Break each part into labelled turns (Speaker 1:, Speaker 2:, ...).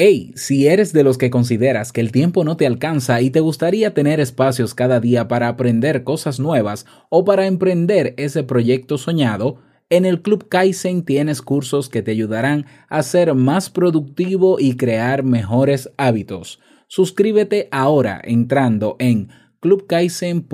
Speaker 1: Hey, si eres de los que consideras que el tiempo no te alcanza y te gustaría tener espacios cada día para aprender cosas nuevas o para emprender ese proyecto soñado, en el Club Kaizen tienes cursos que te ayudarán a ser más productivo y crear mejores hábitos. Suscríbete ahora entrando en clubkaizen.org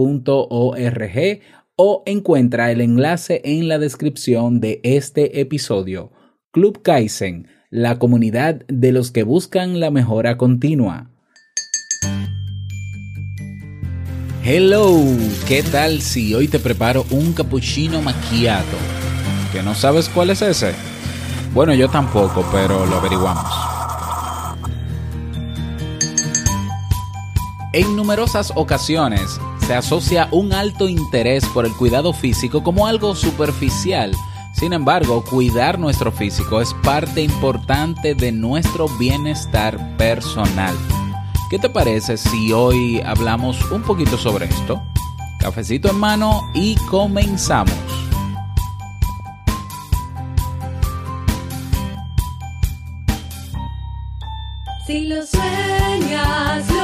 Speaker 1: o encuentra el enlace en la descripción de este episodio. Club Kaizen la comunidad de los que buscan la mejora continua. Hello, ¿qué tal si hoy te preparo un cappuccino macchiato? ¿Que no sabes cuál es ese? Bueno, yo tampoco, pero lo averiguamos. En numerosas ocasiones se asocia un alto interés por el cuidado físico como algo superficial sin embargo, cuidar nuestro físico es parte importante de nuestro bienestar personal. ¿Qué te parece si hoy hablamos un poquito sobre esto? Cafecito en mano y comenzamos.
Speaker 2: Si lo sueñas, lo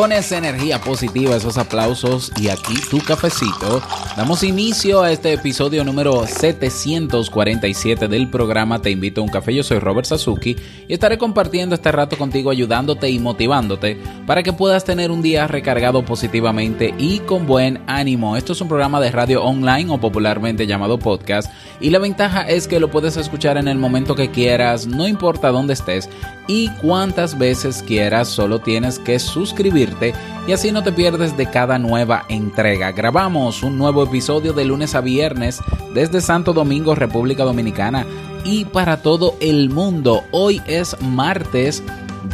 Speaker 1: Con esa energía positiva, esos aplausos y aquí tu cafecito, damos inicio a este episodio número 747 del programa Te invito a un café. Yo soy Robert Sasuki y estaré compartiendo este rato contigo ayudándote y motivándote para que puedas tener un día recargado positivamente y con buen ánimo. Esto es un programa de radio online o popularmente llamado podcast y la ventaja es que lo puedes escuchar en el momento que quieras, no importa dónde estés y cuántas veces quieras, solo tienes que suscribirte y así no te pierdes de cada nueva entrega. Grabamos un nuevo episodio de lunes a viernes desde Santo Domingo, República Dominicana y para todo el mundo. Hoy es martes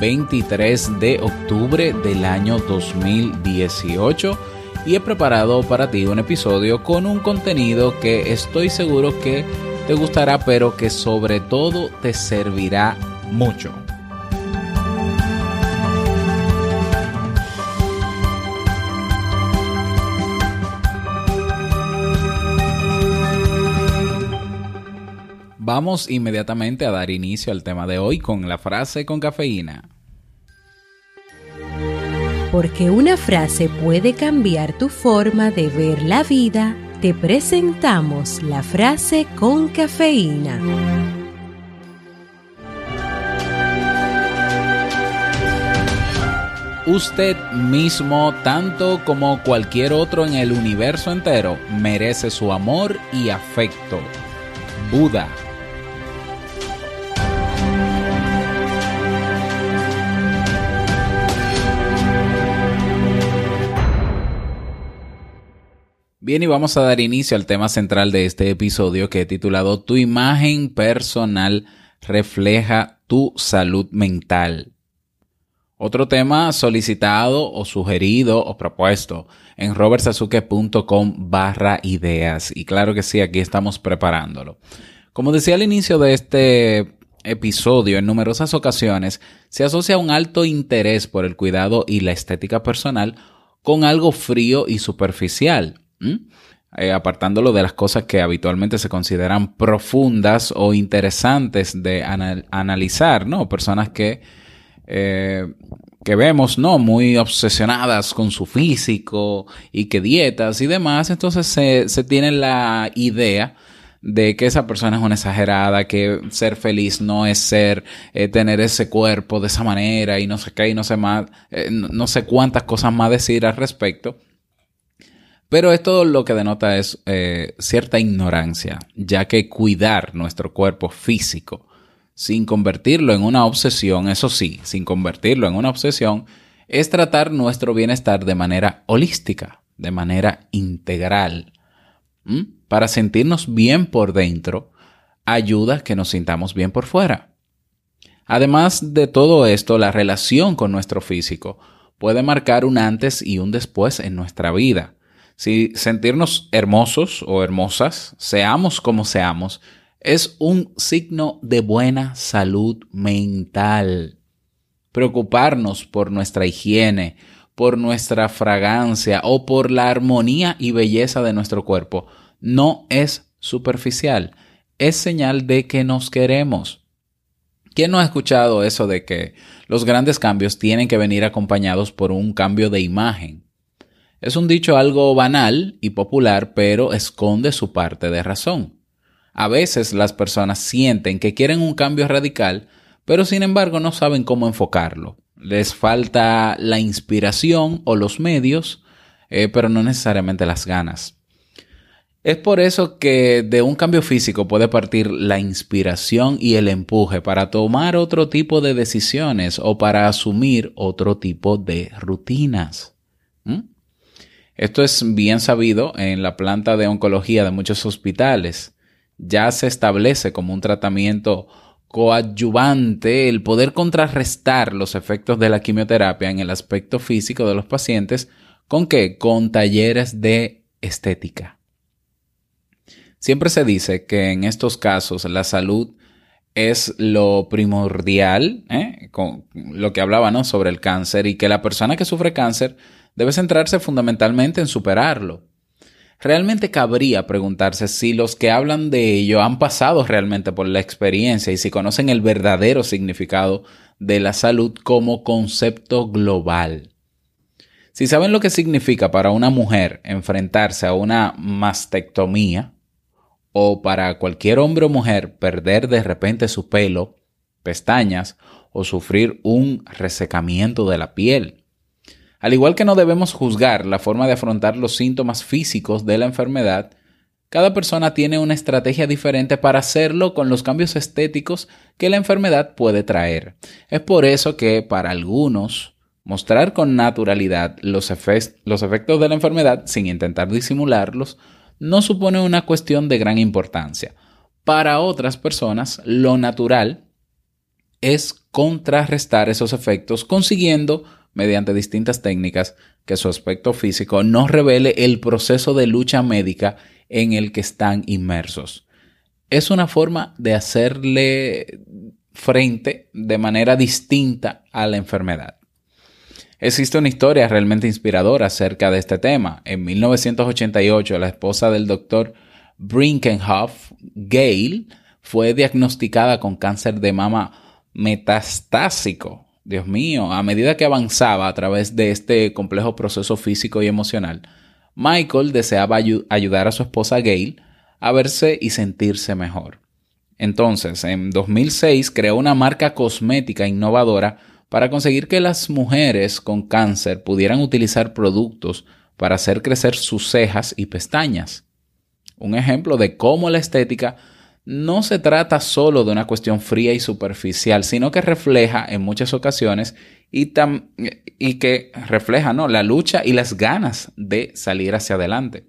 Speaker 1: 23 de octubre del año 2018 y he preparado para ti un episodio con un contenido que estoy seguro que te gustará pero que sobre todo te servirá mucho. Vamos inmediatamente a dar inicio al tema de hoy con la frase con cafeína.
Speaker 3: Porque una frase puede cambiar tu forma de ver la vida, te presentamos la frase con cafeína.
Speaker 1: Usted mismo, tanto como cualquier otro en el universo entero, merece su amor y afecto. Buda. Bien, y vamos a dar inicio al tema central de este episodio que he titulado Tu imagen personal refleja tu salud mental. Otro tema solicitado o sugerido o propuesto en robertsazuke.com barra ideas. Y claro que sí, aquí estamos preparándolo. Como decía al inicio de este episodio, en numerosas ocasiones se asocia un alto interés por el cuidado y la estética personal con algo frío y superficial eh, apartándolo de las cosas que habitualmente se consideran profundas o interesantes de analizar, ¿no? Personas que, eh, que vemos, ¿no? Muy obsesionadas con su físico y que dietas y demás, entonces se, se tiene la idea de que esa persona es una exagerada, que ser feliz no es ser, eh, tener ese cuerpo de esa manera y no sé qué y no sé más, eh, no, sé cuántas cosas más decir al respecto. Pero esto lo que denota es eh, cierta ignorancia, ya que cuidar nuestro cuerpo físico sin convertirlo en una obsesión, eso sí, sin convertirlo en una obsesión, es tratar nuestro bienestar de manera holística, de manera integral. Para sentirnos bien por dentro, ayuda que nos sintamos bien por fuera. Además de todo esto, la relación con nuestro físico puede marcar un antes y un después en nuestra vida. Si sentirnos hermosos o hermosas, seamos como seamos, es un signo de buena salud mental. Preocuparnos por nuestra higiene, por nuestra fragancia o por la armonía y belleza de nuestro cuerpo no es superficial, es señal de que nos queremos. ¿Quién no ha escuchado eso de que los grandes cambios tienen que venir acompañados por un cambio de imagen? Es un dicho algo banal y popular, pero esconde su parte de razón. A veces las personas sienten que quieren un cambio radical, pero sin embargo no saben cómo enfocarlo. Les falta la inspiración o los medios, eh, pero no necesariamente las ganas. Es por eso que de un cambio físico puede partir la inspiración y el empuje para tomar otro tipo de decisiones o para asumir otro tipo de rutinas. ¿Mm? Esto es bien sabido en la planta de oncología de muchos hospitales. Ya se establece como un tratamiento coadyuvante el poder contrarrestar los efectos de la quimioterapia en el aspecto físico de los pacientes. ¿Con qué? Con talleres de estética. Siempre se dice que en estos casos la salud es lo primordial, ¿eh? con lo que hablaba ¿no? sobre el cáncer, y que la persona que sufre cáncer debe centrarse fundamentalmente en superarlo. Realmente cabría preguntarse si los que hablan de ello han pasado realmente por la experiencia y si conocen el verdadero significado de la salud como concepto global. Si saben lo que significa para una mujer enfrentarse a una mastectomía, o para cualquier hombre o mujer perder de repente su pelo, pestañas o sufrir un resecamiento de la piel. Al igual que no debemos juzgar la forma de afrontar los síntomas físicos de la enfermedad, cada persona tiene una estrategia diferente para hacerlo con los cambios estéticos que la enfermedad puede traer. Es por eso que para algunos, mostrar con naturalidad los, los efectos de la enfermedad sin intentar disimularlos no supone una cuestión de gran importancia. Para otras personas, lo natural es contrarrestar esos efectos consiguiendo, mediante distintas técnicas, que su aspecto físico no revele el proceso de lucha médica en el que están inmersos. Es una forma de hacerle frente de manera distinta a la enfermedad. Existe una historia realmente inspiradora acerca de este tema. En 1988, la esposa del doctor Brinkenhoff, Gail, fue diagnosticada con cáncer de mama metastásico. Dios mío, a medida que avanzaba a través de este complejo proceso físico y emocional, Michael deseaba ayudar a su esposa Gail a verse y sentirse mejor. Entonces, en 2006 creó una marca cosmética innovadora para conseguir que las mujeres con cáncer pudieran utilizar productos para hacer crecer sus cejas y pestañas. Un ejemplo de cómo la estética no se trata solo de una cuestión fría y superficial, sino que refleja en muchas ocasiones y, que refleja ¿no? la lucha y las ganas de salir hacia adelante.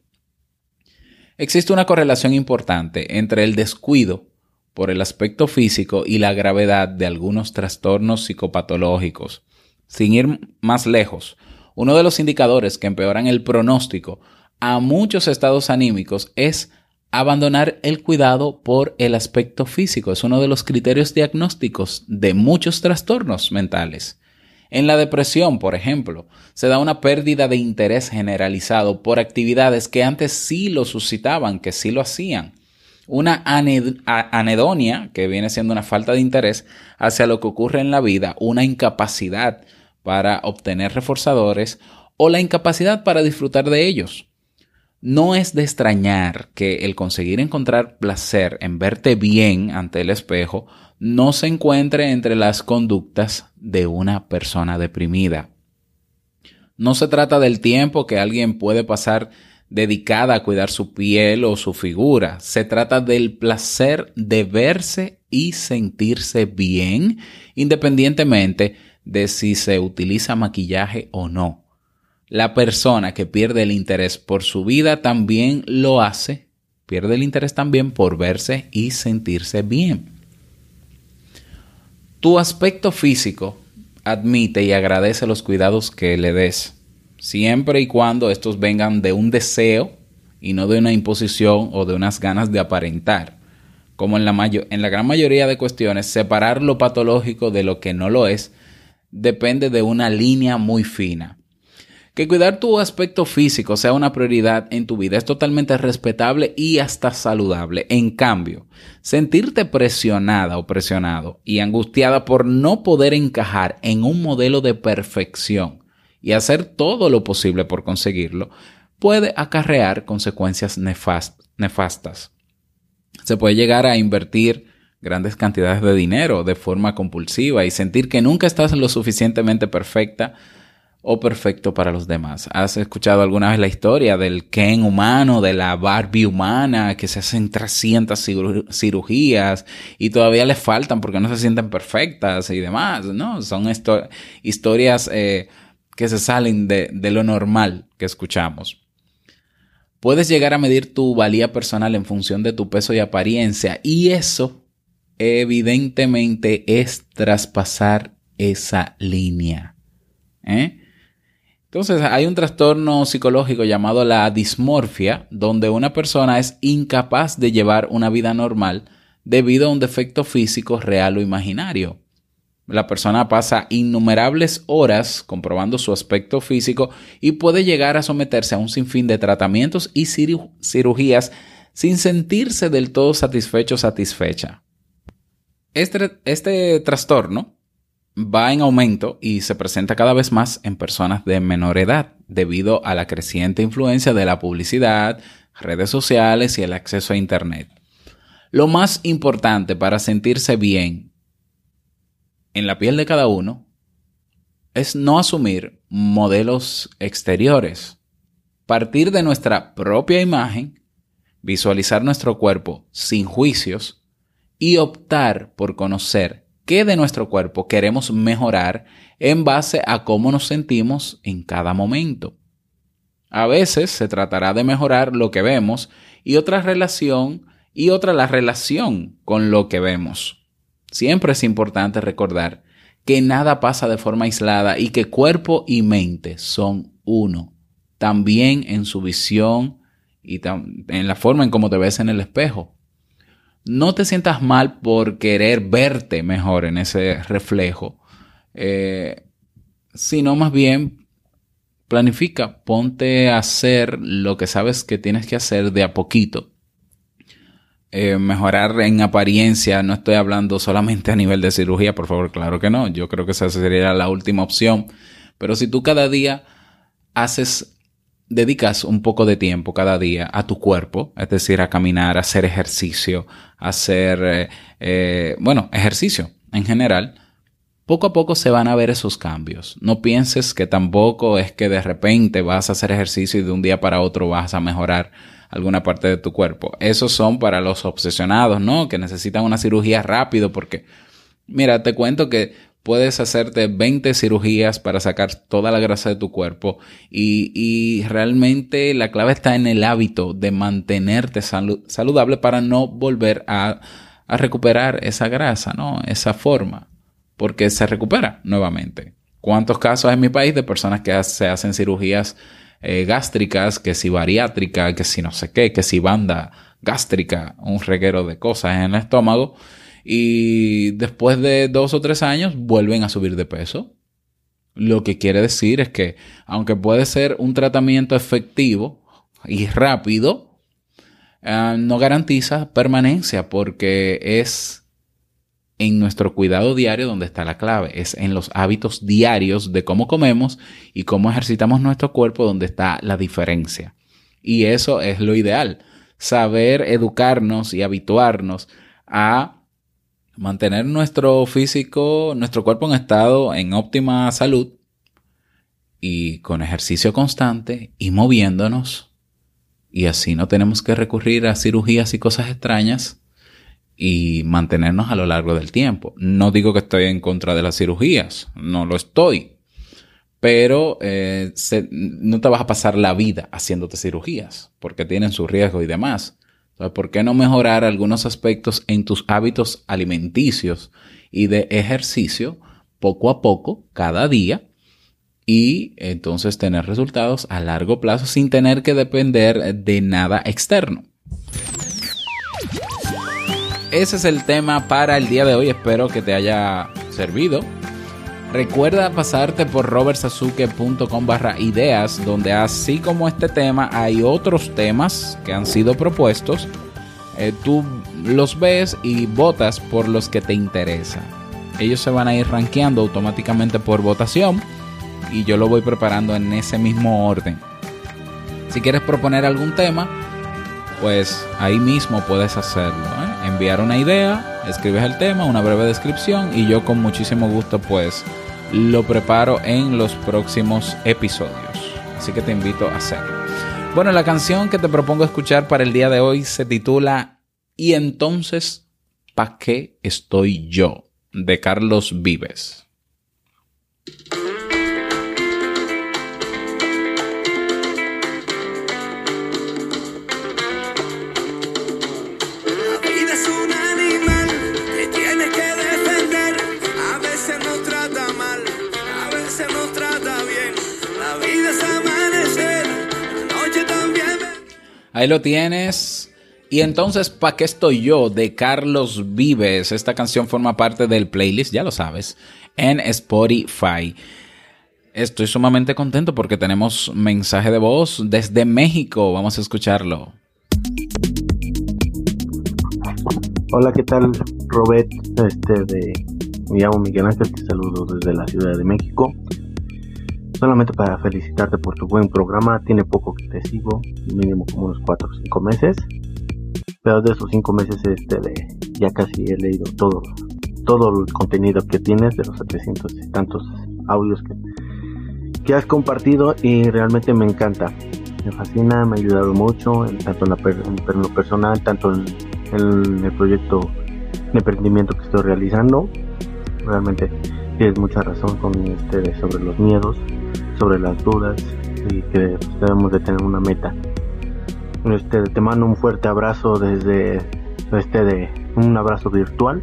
Speaker 1: Existe una correlación importante entre el descuido por el aspecto físico y la gravedad de algunos trastornos psicopatológicos. Sin ir más lejos, uno de los indicadores que empeoran el pronóstico a muchos estados anímicos es abandonar el cuidado por el aspecto físico. Es uno de los criterios diagnósticos de muchos trastornos mentales. En la depresión, por ejemplo, se da una pérdida de interés generalizado por actividades que antes sí lo suscitaban, que sí lo hacían una anedonia, que viene siendo una falta de interés hacia lo que ocurre en la vida, una incapacidad para obtener reforzadores o la incapacidad para disfrutar de ellos. No es de extrañar que el conseguir encontrar placer en verte bien ante el espejo no se encuentre entre las conductas de una persona deprimida. No se trata del tiempo que alguien puede pasar dedicada a cuidar su piel o su figura. Se trata del placer de verse y sentirse bien, independientemente de si se utiliza maquillaje o no. La persona que pierde el interés por su vida también lo hace, pierde el interés también por verse y sentirse bien. Tu aspecto físico admite y agradece los cuidados que le des, siempre y cuando estos vengan de un deseo y no de una imposición o de unas ganas de aparentar. Como en la, en la gran mayoría de cuestiones, separar lo patológico de lo que no lo es depende de una línea muy fina. Que cuidar tu aspecto físico sea una prioridad en tu vida es totalmente respetable y hasta saludable. En cambio, sentirte presionada o presionado y angustiada por no poder encajar en un modelo de perfección y hacer todo lo posible por conseguirlo puede acarrear consecuencias nefastas. Se puede llegar a invertir grandes cantidades de dinero de forma compulsiva y sentir que nunca estás lo suficientemente perfecta o perfecto para los demás. ¿Has escuchado alguna vez la historia del Ken humano, de la Barbie humana, que se hacen 300 cirugías y todavía les faltan porque no se sienten perfectas y demás? ¿no? Son historias eh, que se salen de, de lo normal que escuchamos. Puedes llegar a medir tu valía personal en función de tu peso y apariencia y eso evidentemente es traspasar esa línea. ¿eh? Entonces, hay un trastorno psicológico llamado la dismorfia, donde una persona es incapaz de llevar una vida normal debido a un defecto físico real o imaginario. La persona pasa innumerables horas comprobando su aspecto físico y puede llegar a someterse a un sinfín de tratamientos y cirugías sin sentirse del todo satisfecho o satisfecha. Este, este trastorno va en aumento y se presenta cada vez más en personas de menor edad debido a la creciente influencia de la publicidad, redes sociales y el acceso a Internet. Lo más importante para sentirse bien en la piel de cada uno es no asumir modelos exteriores, partir de nuestra propia imagen, visualizar nuestro cuerpo sin juicios y optar por conocer qué de nuestro cuerpo queremos mejorar en base a cómo nos sentimos en cada momento. A veces se tratará de mejorar lo que vemos y otra relación y otra la relación con lo que vemos. Siempre es importante recordar que nada pasa de forma aislada y que cuerpo y mente son uno, también en su visión y en la forma en cómo te ves en el espejo no te sientas mal por querer verte mejor en ese reflejo, eh, sino más bien planifica, ponte a hacer lo que sabes que tienes que hacer de a poquito. Eh, mejorar en apariencia, no estoy hablando solamente a nivel de cirugía, por favor, claro que no, yo creo que esa sería la última opción, pero si tú cada día haces dedicas un poco de tiempo cada día a tu cuerpo, es decir, a caminar, a hacer ejercicio, a hacer, eh, eh, bueno, ejercicio en general, poco a poco se van a ver esos cambios. No pienses que tampoco es que de repente vas a hacer ejercicio y de un día para otro vas a mejorar alguna parte de tu cuerpo. Esos son para los obsesionados, ¿no? Que necesitan una cirugía rápido porque, mira, te cuento que puedes hacerte 20 cirugías para sacar toda la grasa de tu cuerpo y, realmente la clave está en el hábito de mantenerte saludable para no volver a, recuperar esa grasa, ¿no? Esa forma, porque se recupera nuevamente. ¿Cuántos casos en mi país de personas que se hacen cirugías eh, gástricas, que si bariátrica, que si no sé qué, que si banda gástrica, un reguero de cosas en el estómago? Y después de dos o tres años vuelven a subir de peso. Lo que quiere decir es que aunque puede ser un tratamiento efectivo y rápido, eh, no garantiza permanencia porque es en nuestro cuidado diario donde está la clave, es en los hábitos diarios de cómo comemos y cómo ejercitamos nuestro cuerpo donde está la diferencia. Y eso es lo ideal. Saber educarnos y habituarnos a mantener nuestro físico, nuestro cuerpo en estado en óptima salud y con ejercicio constante y moviéndonos. Y así no tenemos que recurrir a cirugías y cosas extrañas y mantenernos a lo largo del tiempo. No digo que estoy en contra de las cirugías, no lo estoy, pero eh, no te vas a pasar la vida haciéndote cirugías porque tienen su riesgo y demás. ¿Por qué no mejorar algunos aspectos en tus hábitos alimenticios y de ejercicio poco a poco, cada día? Y entonces tener resultados a largo plazo sin tener que depender de nada externo ese es el tema para el día de hoy. Espero que te haya servido. Recuerda pasarte por robertsazuke.com barra ideas, donde así como este tema hay otros temas que han sido propuestos. Eh, tú los ves y votas por los que te interesan. Ellos se van a ir rankeando automáticamente por votación y yo lo voy preparando en ese mismo orden. Si quieres proponer algún tema, pues ahí mismo puedes hacerlo. ¿eh? Enviar una idea, escribes el tema, una breve descripción y yo con muchísimo gusto pues lo preparo en los próximos episodios. Así que te invito a hacerlo. Bueno, la canción que te propongo escuchar para el día de hoy se titula Y entonces, ¿pa' qué estoy yo? de Carlos Vives. Ahí lo tienes. Y entonces, ¿pa' qué estoy yo? De Carlos Vives. Esta canción forma parte del playlist, ya lo sabes, en Spotify. Estoy sumamente contento porque tenemos mensaje de voz desde México. Vamos a escucharlo.
Speaker 4: Hola, ¿qué tal, Robert? Este de me llamo Miguel Ángel, te saludo desde la Ciudad de México solamente para felicitarte por tu buen programa. Tiene poco que te sigo, mínimo como unos 4 o 5 meses. Pero de esos 5 meses este de, ya casi he leído todo, todo el contenido que tienes de los 700 y tantos audios que, que has compartido y realmente me encanta. Me fascina, me ha ayudado mucho, tanto en, la lo personal, tanto en, el proyecto de emprendimiento que estoy realizando. Realmente tienes mucha razón con ustedes sobre los miedos, sobre las dudas y que debemos de tener una meta. Este, te mando un fuerte abrazo desde este de un abrazo virtual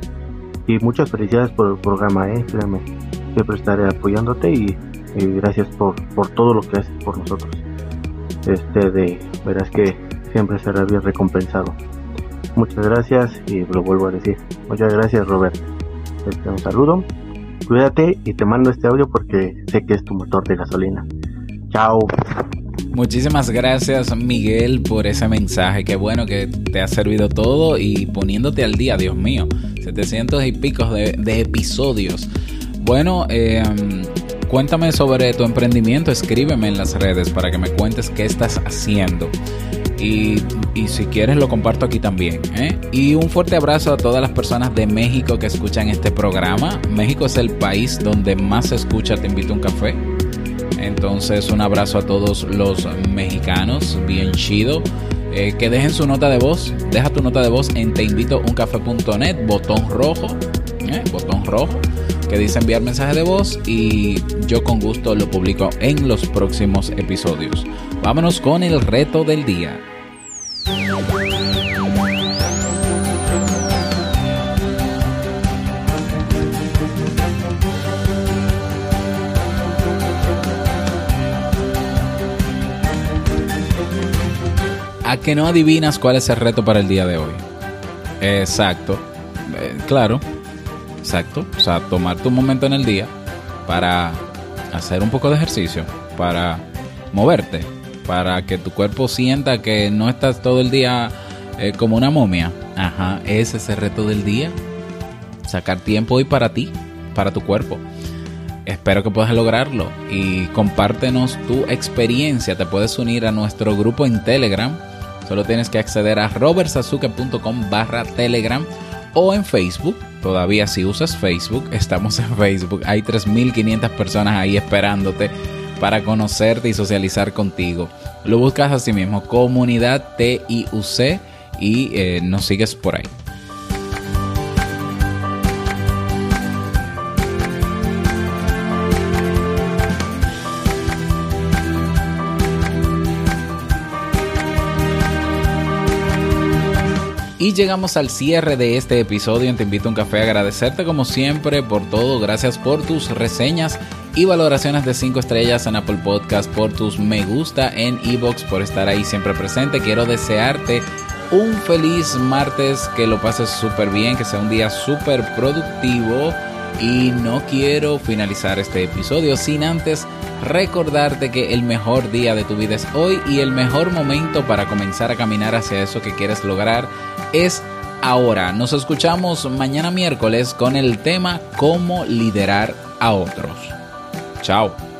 Speaker 4: y muchas felicidades por el programa, eh, créeme, siempre estaré apoyándote y, gracias por, por todo lo que haces por nosotros. Este de verás que siempre será bien recompensado. Muchas gracias y lo vuelvo a decir. Muchas gracias Robert. Este, un saludo Cuídate y te mando este audio porque sé que es tu motor de gasolina. Chao.
Speaker 1: Muchísimas gracias Miguel por ese mensaje. Qué bueno que te ha servido todo y poniéndote al día, Dios mío. 700 y pico de, episodios. Bueno, em, cuéntame sobre tu emprendimiento. Escríbeme en las redes para que me cuentes qué estás haciendo. Y, si quieres lo comparto aquí también. ¿eh? Y un fuerte abrazo a todas las personas de México que escuchan este programa. México es el país donde más se escucha Te invito a un café. Entonces un abrazo a todos los mexicanos, bien chido. Eh, que dejen su nota de voz. Deja tu nota de voz en teinvitouncafé.net, botón rojo, ¿eh? botón rojo, que dice enviar mensaje de voz y yo con gusto lo publico en los próximos episodios. Vámonos con el reto del día. Que no adivinas cuál es el reto para el día de hoy? Exacto. Eh, claro. Exacto. O sea, tomarte un momento en el día para hacer un poco de ejercicio, para moverte, para que tu cuerpo sienta que no estás todo el día eh, como una momia. Ajá, ese es el reto del día. Sacar tiempo hoy para ti, para tu cuerpo. Espero que puedas lograrlo y compártenos tu experiencia. Te puedes unir a nuestro grupo en Telegram. Solo tienes que acceder a robertsazuke.com barra Telegram o en Facebook. Todavía si usas Facebook, estamos en Facebook. Hay 3.500 personas ahí esperándote para conocerte y socializar contigo. Lo buscas así mismo, comunidad TIUC y eh, nos sigues por ahí. Y llegamos al cierre de este episodio Te invito a un café. Agradecerte como siempre por todo. Gracias por tus reseñas y valoraciones de 5 estrellas en Apple Podcast, por tus me gusta en Evox, por estar ahí siempre presente. Quiero desearte un feliz martes, que lo pases súper bien, que sea un día súper productivo. Y no quiero finalizar este episodio sin antes recordarte que el mejor día de tu vida es hoy y el mejor momento para comenzar a caminar hacia eso que quieres lograr es ahora. Nos escuchamos mañana miércoles con el tema cómo liderar a otros. Chao.